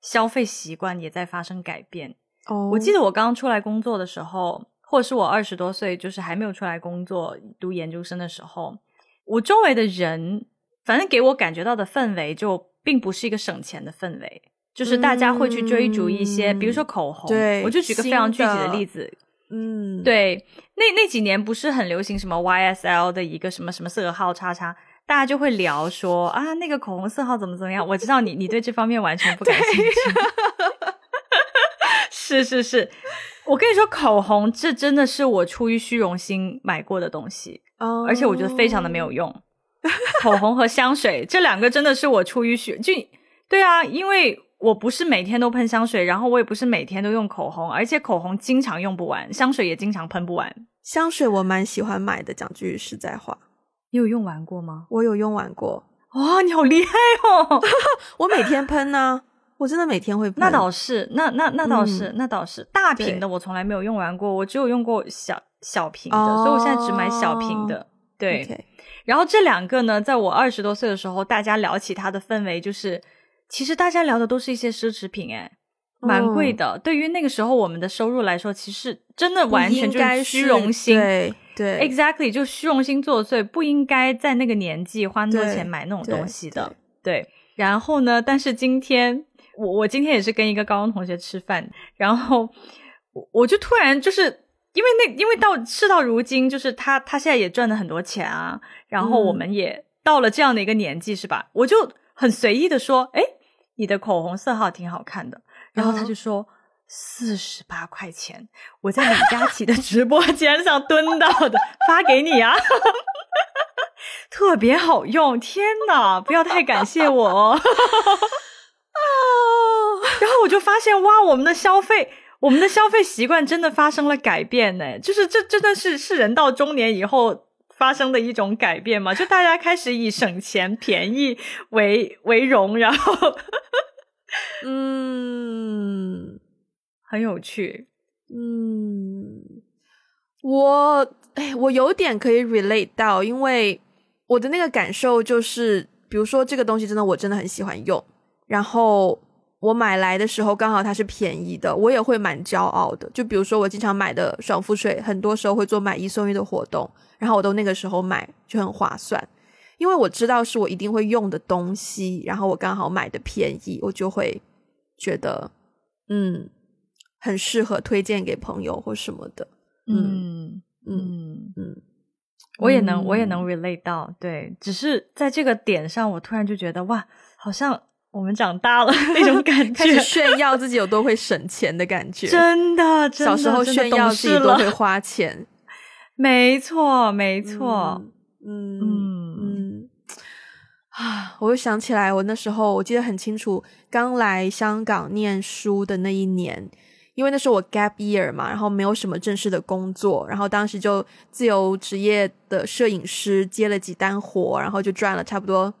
消费习惯也在发生改变。哦，我记得我刚出来工作的时候，或者是我二十多岁，就是还没有出来工作读研究生的时候，我周围的人，反正给我感觉到的氛围就并不是一个省钱的氛围，就是大家会去追逐一些，嗯比如说口红，对我就举个非常具体的例子，嗯，对，那那几年不是很流行什么 YSL 的一个什么什么色号叉叉，大家就会聊说啊，那个口红色号怎么怎么样。我知道你你对这方面完全不感兴趣。[laughs] 是是是，我跟你说，口红这真的是我出于虚荣心买过的东西，哦，而且我觉得非常的没有用。[laughs] 口红和香水这两个真的是我出于虚就对啊，因为我不是每天都喷香水，然后我也不是每天都用口红，而且口红经常用不完，香水也经常喷不完。香水我蛮喜欢买的，讲句实在话，你有用完过吗？我有用完过，哇、你好厉害哦！[laughs] 我每天喷呢、我真的每天会喷。那倒是，那那那倒是，嗯那倒是。大瓶的我从来没有用完过，我只有用过小小瓶的，哦所以我现在只买小瓶的。对然后这两个呢，在我二十多岁的时候，大家聊起它的氛围，就是其实大家聊的都是一些奢侈品，哎，蛮贵的。对于那个时候我们的收入来说，其实真的完全就是虚荣心。对对 Exactly，就虚荣心作祟，不应该在那个年纪花那么多钱买那种东西的。对，然后呢，但是今天我我今天也是跟一个高中同学吃饭，然后我我就突然就是因为那因为到事到如今，就是他他现在也赚了很多钱啊，然后我嗯们也到了这样的一个年纪，是吧？我就很随意的说，哎，你的口红色号挺好看的，然后他哦就说。四十八块钱，我在李佳琦的直播间上蹲到的，发给你啊，[laughs] 特别好用！天哪，不要太感谢我哦。哦，然后我就发现，哇，我们的消费，我们的消费习惯真的发生了改变呢。就是这真的是是人到中年以后发生的一种改变嘛？就大家开始以省钱、便宜为为荣，然后，[laughs] 嗯，很有趣。嗯，我哎，我有点可以 relate 到，因为我的那个感受就是，比如说这个东西真的我真的很喜欢用，然后我买来的时候刚好它是便宜的，我也会蛮骄傲的。就比如说我经常买的爽肤水，很多时候会做买一送一的活动，然后我都那个时候买就很划算，因为我知道是我一定会用的东西，然后我刚好买的便宜，我就会觉得嗯。很适合推荐给朋友或什么的，嗯嗯嗯，我也能我也能 relate 到，对，只是在这个点上，我突然就觉得哇，好像我们长大了 [laughs] 那种感觉，开始炫耀自己有多会省钱的感觉，真的，小时候炫耀自己多会花钱，没错没错，嗯嗯嗯，啊，我又想起来，我那时候我记得很清楚，刚来香港念书的那一年。因为那时候我 gap year 嘛，然后没有什么正式的工作，然后当时就自由职业的摄影师接了几单活，然后就赚了差不多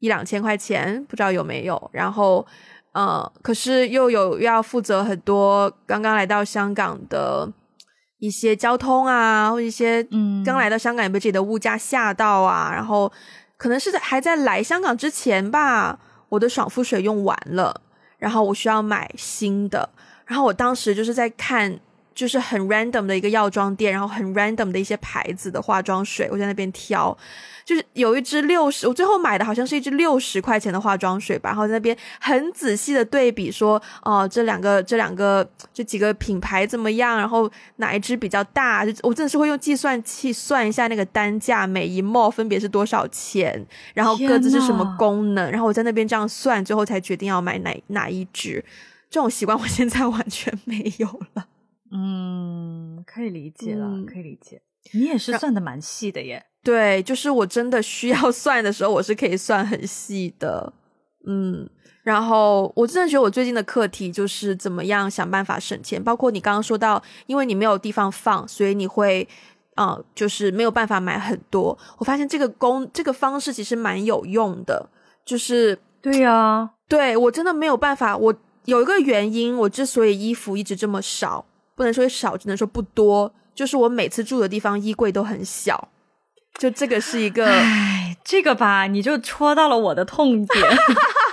一两千块钱，不知道有没有。然后，呃，可是又有要负责很多刚刚来到香港的一些交通啊，或一些嗯，刚来到香港也被自己的物价吓到啊。然后可能是在还在来香港之前吧，我的爽肤水用完了，然后我需要买新的。然后我当时就是在看，就是很 random 的一个药妆店，然后很 random 的一些牌子的化妆水，我在那边挑，就是有一支六十，我最后买的好像是一支六十块钱的化妆水吧，然后在那边很仔细的对比，说哦这两个这两个这几个品牌怎么样，然后哪一支比较大，就我真的是会用计算器算一下那个单价，每一墨分别是多少钱，然后各自是什么功能，然后我在那边这样算，最后才决定要买哪哪一支。这种习惯我现在完全没有了。嗯，可以理解了，可以理解。你也是算的蛮细的耶。对，就是我真的需要算的时候，我是可以算很细的。嗯，然后我真的觉得我最近的课题就是怎么样想办法省钱。包括你刚刚说到，因为你没有地方放，所以你会，嗯，就是没有办法买很多。我发现这个工这个方式其实蛮有用的。就是对呀，对我真的没有办法我。有一个原因，我之所以衣服一直这么少，不能说少，只能说不多，就是我每次住的地方衣柜都很小，就这个是一个，哎，这个吧，你就戳到了我的痛点，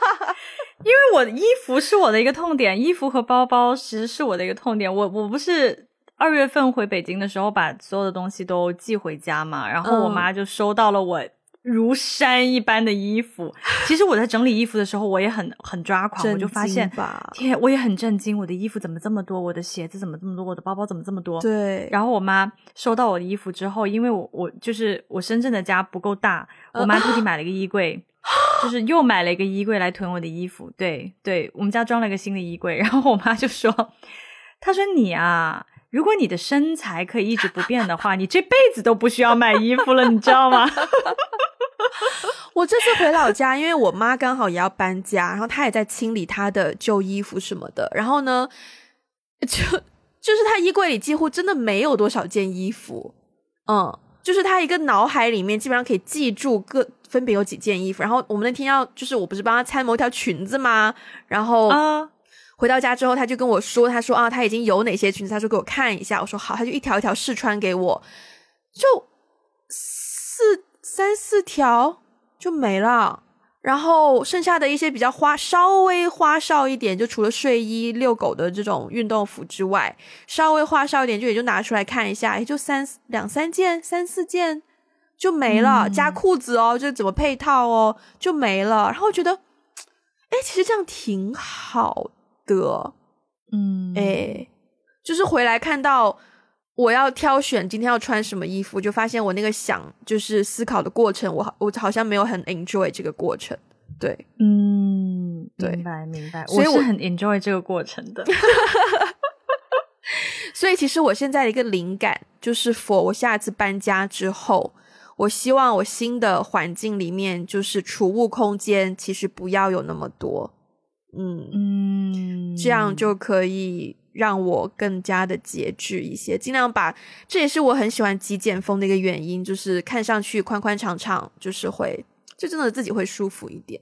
[laughs] 因为我的衣服是我的一个痛点，衣服和包包其实是我的一个痛点。我我不是二月份回北京的时候把所有的东西都寄回家嘛，然后我妈就收到了我。如山一般的衣服，其实我在整理衣服的时候，我也很很抓狂，我就发现，天，我也很震惊，我的衣服怎么这么多，我的鞋子怎么这么多，我的包包怎么这么多？对。然后我妈收到我的衣服之后，因为我我就是我深圳的家不够大，我妈特地买了一个衣柜，[laughs] 就是又买了一个衣柜来囤我的衣服。对对，我们家装了一个新的衣柜，然后我妈就说，她说你啊，如果你的身材可以一直不变的话，你这辈子都不需要买衣服了，你知道吗？[laughs] [laughs] 我这次回老家，因为我妈刚好也要搬家，然后她也在清理她的旧衣服什么的。然后呢，就就是她衣柜里几乎真的没有多少件衣服，嗯，就是她一个脑海里面基本上可以记住各分别有几件衣服。然后我们那天要就是我不是帮她参谋一条裙子吗？然后回到家之后，她就跟我说，她说啊，她已经有哪些裙子，她说给我看一下。我说好，她就一条一条试穿给我，就四。三四条就没了，然后剩下的一些比较花稍微花哨一点，就除了睡衣、遛狗的这种运动服之外，稍微花哨一点就也就拿出来看一下，也就三两三件、三四件就没了，加裤子哦，就怎么配套哦就没了。然后觉得，哎，其实这样挺好的，嗯，哎，就是回来看到。我要挑选今天要穿什么衣服，就发现我那个想就是思考的过程，我我好像没有很 enjoy 这个过程。对，嗯，对明白明白，所以我是很 enjoy 这个过程的。[laughs] 所以其实我现在的一个灵感就是，for 我下次搬家之后，我希望我新的环境里面就是储物空间其实不要有那么多。嗯嗯，这样就可以让我更加的节制一些，尽量把这也是我很喜欢极简风的一个原因，就是看上去宽宽敞敞，就是会就真的自己会舒服一点。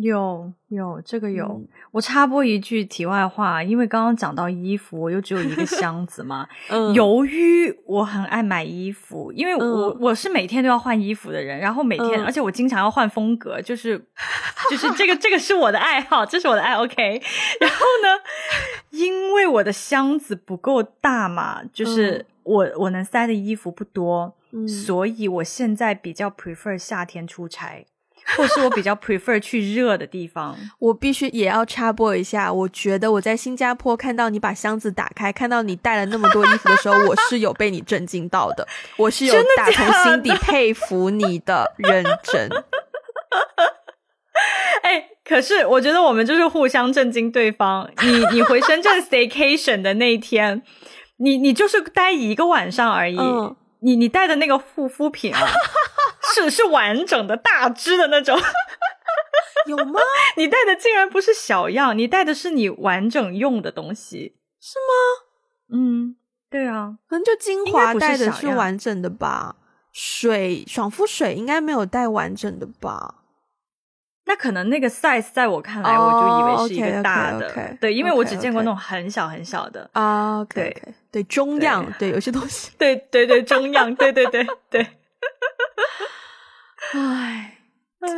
有有这个有，嗯我插播一句题外话，因为刚刚讲到衣服，我又只有一个箱子嘛。[laughs] 嗯由于我很爱买衣服，因为我、嗯我是每天都要换衣服的人，然后每天，嗯而且我经常要换风格，就是就是这个这个是我的爱好，这是我的爱 OK。然后呢，因为我的箱子不够大嘛，就是我、我能塞的衣服不多，嗯所以我现在比较 prefer 夏天出差。[laughs] 或是我比较 prefer 去热的地方，我必须也要插播一下，我觉得我在新加坡看到你把箱子打开，看到你带了那么多衣服的时候，我是有被你震惊到的，我是有打从心底 [laughs] 佩服你的认真。[laughs] 哎、可是我觉得我们就是互相震惊对方。你你回深圳 staycation 的那一天，你你就是待一个晚上而已，嗯你你带的那个护肤品啊，[laughs] 是是完整的大支的那种，[laughs] 有吗？[laughs] 你带的竟然不是小样，你带的是你完整用的东西，是吗？嗯，对啊，可能就精华带的是完整的吧，水爽肤水应该没有带完整的吧？那可能那个 size 在我看来，哦我就以为是一个大的对，因为我只见过那种很小很小的。啊对对中样，对有些东西，对对对，中样，对对对对。[laughs] 唉。哎，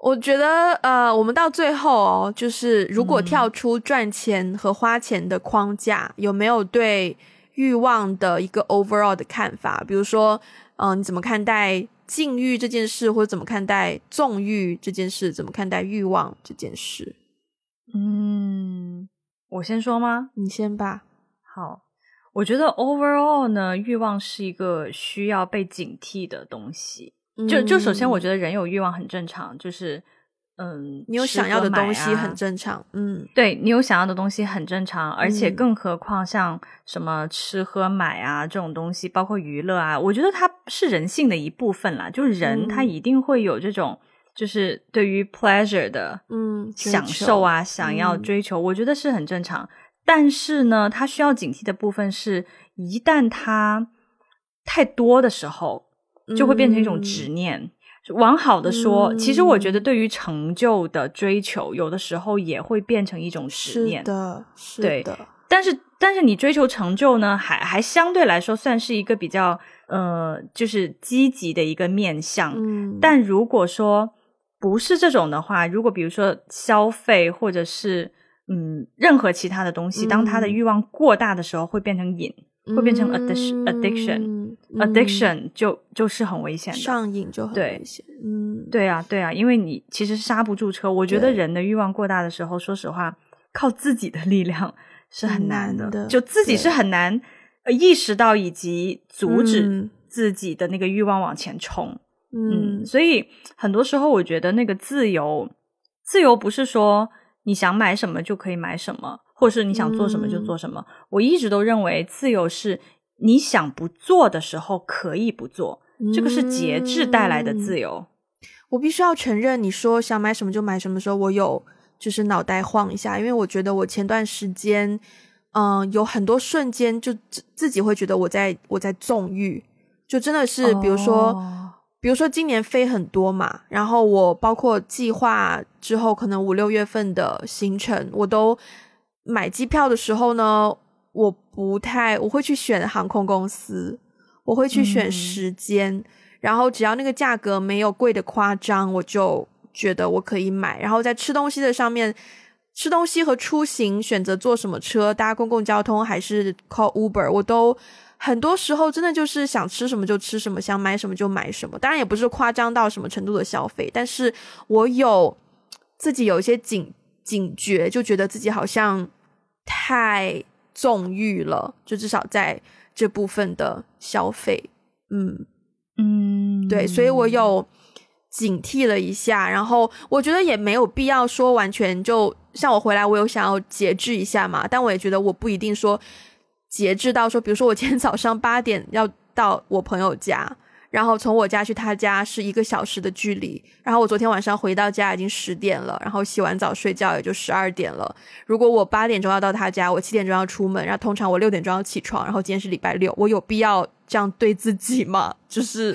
我觉得，呃，我们到最后哦，就是如果嗯跳出赚钱和花钱的框架，有没有对欲望的一个 overall 的看法？比如说，嗯、你怎么看待禁欲这件事，或者怎么看待纵欲这件事？怎么看待欲望这件事？嗯，我先说吗？你先吧。好，我觉得 overall 呢，欲望是一个需要被警惕的东西。就就首先，我觉得得人有欲望很正常，就是嗯，你有想要的东西很正常。嗯对你有想要的东西很正常，而且嗯更何况像什么吃喝买啊这种东西，包括娱乐啊，我觉得它是人性的一部分啦。就是人他嗯一定会有这种，就是对于 pleasure 的嗯，享受啊，想要嗯追求，我觉得是很正常。但是呢，他需要警惕的部分是，一旦他太多的时候，就会变成一种执念。往好的说，其实我觉得嗯对于成就的追求，有的时候也会变成一种执是念。的，是对的，但是，但是你追求成就呢，还还相对来说算是一个比较呃，就是积极的一个面向。嗯，但如果说不是这种的话，如果比如说消费或者是嗯任何其他的东西，当他的嗯欲望过大的时候，会变成瘾，会变成 addiction、addiction 嗯 addiction 就就是很危险的。上瘾就很对危险。嗯，对啊，对啊，因为你其实刹不住车。我觉得人的欲望过大的时候，说实话，靠自己的力量 [laughs] 是很难的，就自己是很难呃意识到以及阻止嗯自己的那个欲望往前冲。嗯嗯，所以很多时候我觉得那个自由，自由不是说你想买什么就可以买什么，或是你想做什么就嗯做什么。我一直都认为自由是你想不做的时候可以不做，这个是节制带来的自嗯由。我必须要承认，你说想买什么就买什么的时候，我有就是脑袋晃一下，因为我觉得我前段时间，嗯、有很多瞬间就自自己会觉得我在我在纵欲，就真的是比如说。哦比如说今年飞很多嘛，然后我包括计划之后可能五六月份的行程，我都买机票的时候呢，我不太我会去选航空公司，我会去选嗯时间，然后只要那个价格没有贵的夸张，我就觉得我可以买。然后在吃东西的上面，吃东西和出行选择坐什么车，搭公共交通还是 call Uber，我都。很多时候真的就是想吃什么就吃什么，想买什么就买什么。当然也不是夸张到什么程度的消费，但是我有自己有一些警警觉，就觉得自己好像太纵欲了，就至少在这部分的消费，嗯，嗯，对，所以我有警惕了一下，然后我觉得也没有必要说完全就像我回来，我有想要节制一下嘛，但我也觉得我不一定说节制到说，比如说我今天早上八点要到我朋友家，然后从我家去他家是一个小时的距离。然后我昨天晚上回到家已经十点了，然后洗完澡睡觉也就十二点了。如果我八点钟要到他家，我七点钟要出门，然后通常我六点钟要起床。然后今天是礼拜六，我有必要这样对自己吗？[laughs] 就是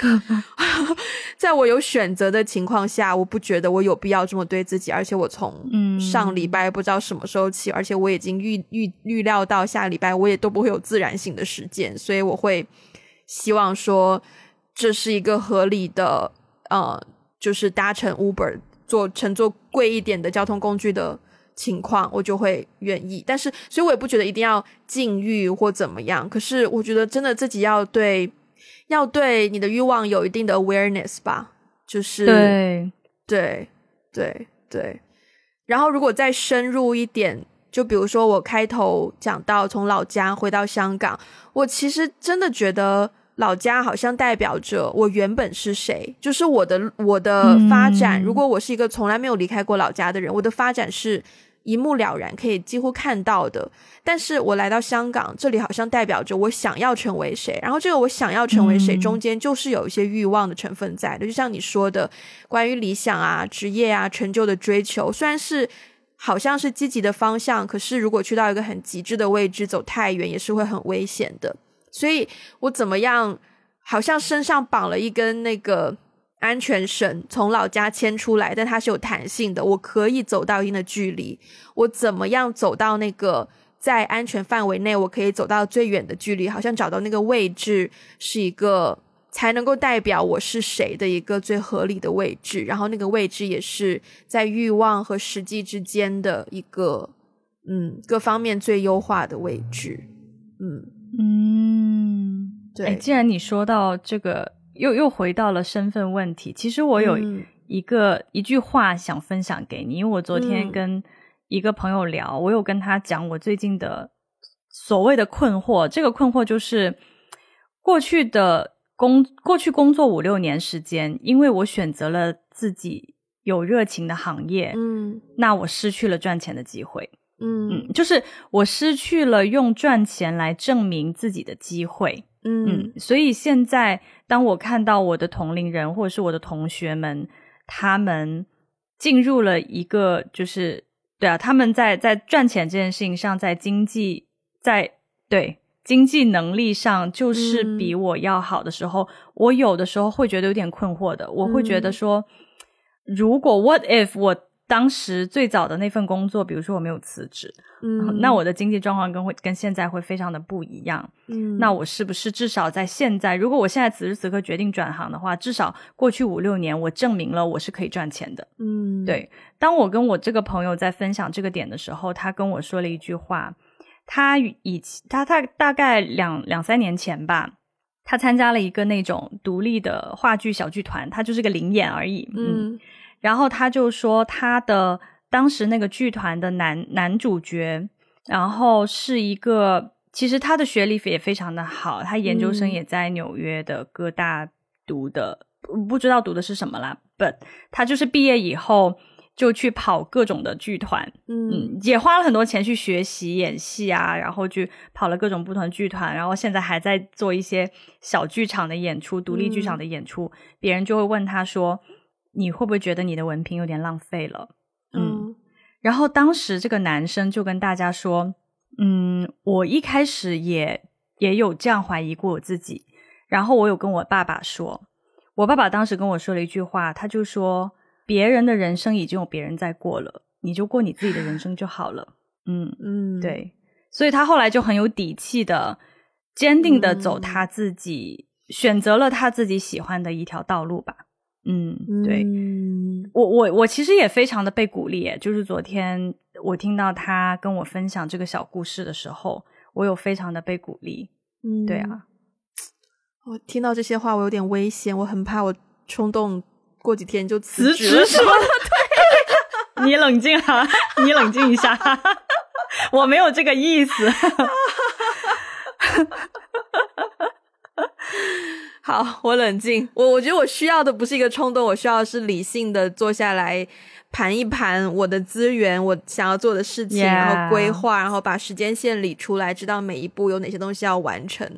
[laughs] 在我有选择的情况下，我不觉得我有必要这么对自己。而且我从上礼拜不知道什么时候起，而且我已经预预预料到下礼拜我也都不会有自然醒的时间，所以我会希望说这是一个合理的，呃，就是搭乘 Uber 坐乘坐贵一点的交通工具的情况，我就会愿意。但是，所以我也不觉得一定要禁欲或怎么样。可是，我觉得真的自己要对。要对你的欲望有一定的 awareness 吧，就是对对对对。然后如果再深入一点，就比如说我开头讲到从老家回到香港，我其实真的觉得老家好像代表着我原本是谁，就是我的我的发展。如果我是一个从来没有离开过老家的人，我的发展是。一目了然，可以几乎看到的。但是我来到香港，这里好像代表着我想要成为谁。然后这个我想要成为谁，中间就是有一些欲望的成分在的。就像你说的，关于理想啊、职业啊、成就的追求，虽然是好像是积极的方向，可是如果去到一个很极致的位置，走太远也是会很危险的。所以我怎么样，好像身上绑了一根那个。安全绳从老家牵出来，但它是有弹性的，我可以走到一定的距离。我怎么样走到那个在安全范围内，我可以走到最远的距离？好像找到那个位置是一个才能够代表我是谁的一个最合理的位置。然后那个位置也是在欲望和实际之间的一个嗯各方面最优化的位置。嗯嗯，对。既然你说到这个。又又回到了身份问题。其实我有一个一句话想分享给你，因为我昨天跟一个朋友聊，我有跟他讲我最近的所谓的困惑。这个困惑就是过去的工过去工作五六年时间，因为我选择了自己有热情的行业，嗯，那我失去了赚钱的机会，嗯，就是我失去了用赚钱来证明自己的机会。嗯，所以现在当我看到我的同龄人或者是我的同学们，他们进入了一个就是对啊，他们在在赚钱这件事情上，在经济在对经济能力上就是比我要好的时候，我有的时候会觉得有点困惑的，我会觉得说，如果 what if 我。当时最早的那份工作，比如说我没有辞职，嗯，那我的经济状况跟会跟现在会非常的不一样，嗯，那我是不是至少在现在，如果我现在此时此刻决定转行的话，至少过去五六年我证明了我是可以赚钱的，嗯，对。当我跟我这个朋友在分享这个点的时候，他跟我说了一句话，他以他他大概两两三年前吧，他参加了一个那种独立的话剧小剧团，他就是个灵演而已，嗯。然后他就说，他的当时那个剧团的男男主角，然后是一个，其实他的学历也非常的好，他研究生也在纽约的哥大读的，不知道读的是什么啦。But 他就是毕业以后就去跑各种的剧团，嗯，也花了很多钱去学习演戏啊，然后去跑了各种不同的剧团，然后现在还在做一些小剧场的演出、独立剧场的演出。别人就会问他说。你会不会觉得你的文凭有点浪费了？嗯，然后当时这个男生就跟大家说：“嗯，我一开始也也有这样怀疑过我自己。然后我有跟我爸爸说，我爸爸当时跟我说了一句话，他就说：别人的人生已经有别人在过了，你就过你自己的人生就好了。嗯嗯，对，所以他后来就很有底气的、坚定的走他自己选择了他自己喜欢的一条道路吧。”嗯，对我我我其实也非常的被鼓励，就是昨天我听到他跟我分享这个小故事的时候，我有非常的被鼓励。嗯，对啊，我听到这些话，我有点危险，我很怕我冲动过几天就辞职是吗？[laughs] 对，[laughs] 你冷静哈，你冷静一下，[laughs] 我没有这个意思。好，[laughs] 我冷静。我我觉得我需要的不是一个冲动，我需要的是理性的坐下来盘一盘我的资源，我想要做的事情，然后规划，然后把时间线理出来，知道每一步有哪些东西要完成。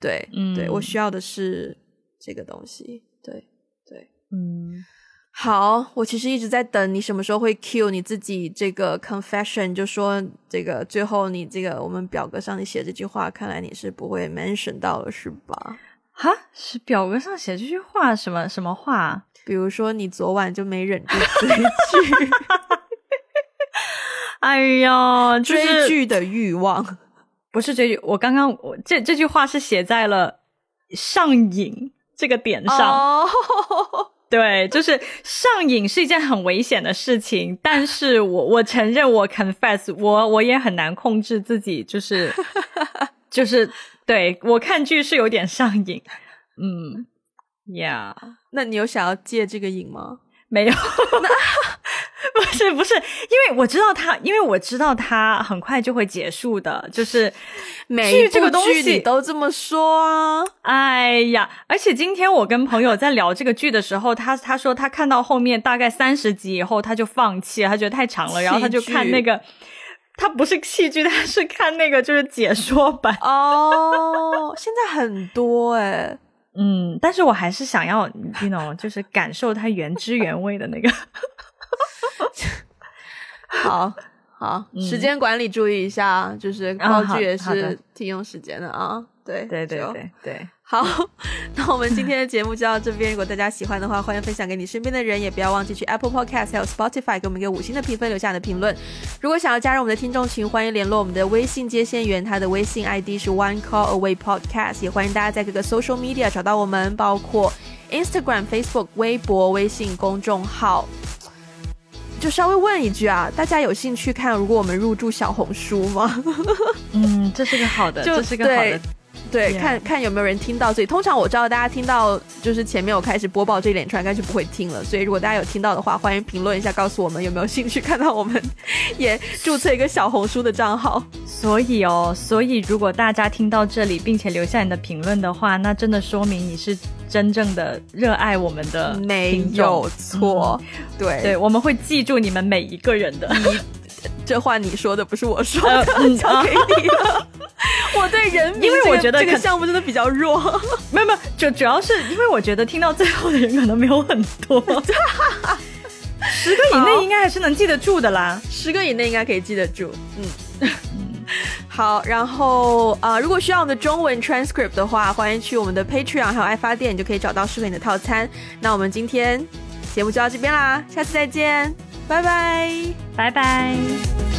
对，对我需要的是这个东西。对对，嗯，好，我其实一直在等你什么时候会 cue 你自己这个 confession，就说这个最后你这个我们表格上你写这句话，看来你是不会 mention 到了是吧？哈，是表格上写这句话什么什么话？[laughs] 比如说你昨晚就没忍住追剧，[laughs] 哎呀，追剧的欲望 [laughs] 不是追剧。我刚刚我这这句话是写在了上瘾这个点上。对，就是上瘾是一件很危险的事情，但是我我承认我 confess，我我也很难控制自己，就是就是对我看剧是有点上瘾。嗯，Yeah，那你有想要戒这个瘾吗？没有。不是不是，因为我知道他，因为我知道他很快就会结束的，就是每这个东西都这么说啊。哎呀，而且今天我跟朋友在聊这个剧的时候，他他说他看到后面大概三十集以后他就放弃，他觉得太长了，然后他就看那个，他不是戏剧，它 [laughs] 是看那个就是解说版哦。现在很多哎，嗯，但是我还是想要，you know，就是感受它原汁原味的那个。[laughs] 好好，时间管理注意一下，就是包剧也是挺用时间的啊。对对对对对，[laughs] 好，那我们今天的节目就到这边。如果大家喜欢的话，欢迎分享给你身边的人，也不要忘记去 Apple Podcast 还有 Spotify 给我们一个五星的评分，留下你的评论。如果想要加入我们的听众群，欢迎联络我们的微信接线员，他的微信 ID 是 One Call Away Podcast。也欢迎大家在各个 Social Media 找到我们，包括 Instagram、Facebook、微博、微信公众号。就稍微问一句啊，大家有兴趣看如果我们入驻小红书吗？[laughs] 嗯，这是个好的，这是个好的。对，看看有没有人听到。所以通常我知道大家听到就是前面我开始播报这一连串，应该就不会听了。所以如果大家有听到的话，欢迎评论一下，告诉我们有没有兴趣看到我们 [laughs] 也注册一个小红书的账号。所以哦，所以如果大家听到这里并且留下你的评论的话，那真的说明你是真正的热爱我们的，没有错。对 [laughs] 对，我们会记住你们每一个人的。你 [laughs] 这话你说的，不是我说的，交给你了。我对人，因为我觉得这个项目真的比较弱。没 [laughs] 有没有，主主要是因为我觉得听到最后的人可能没有很多，[laughs] 十个以内应该还是能记得住的啦。十个以内应该可以记得住。嗯，好。然后啊，如果需要我们的中文 transcript 的话，欢迎去我们的 Patreon 还有爱发电，你就可以找到适合你的套餐。那我们今天节目就到这边啦，下次再见，拜拜，拜拜。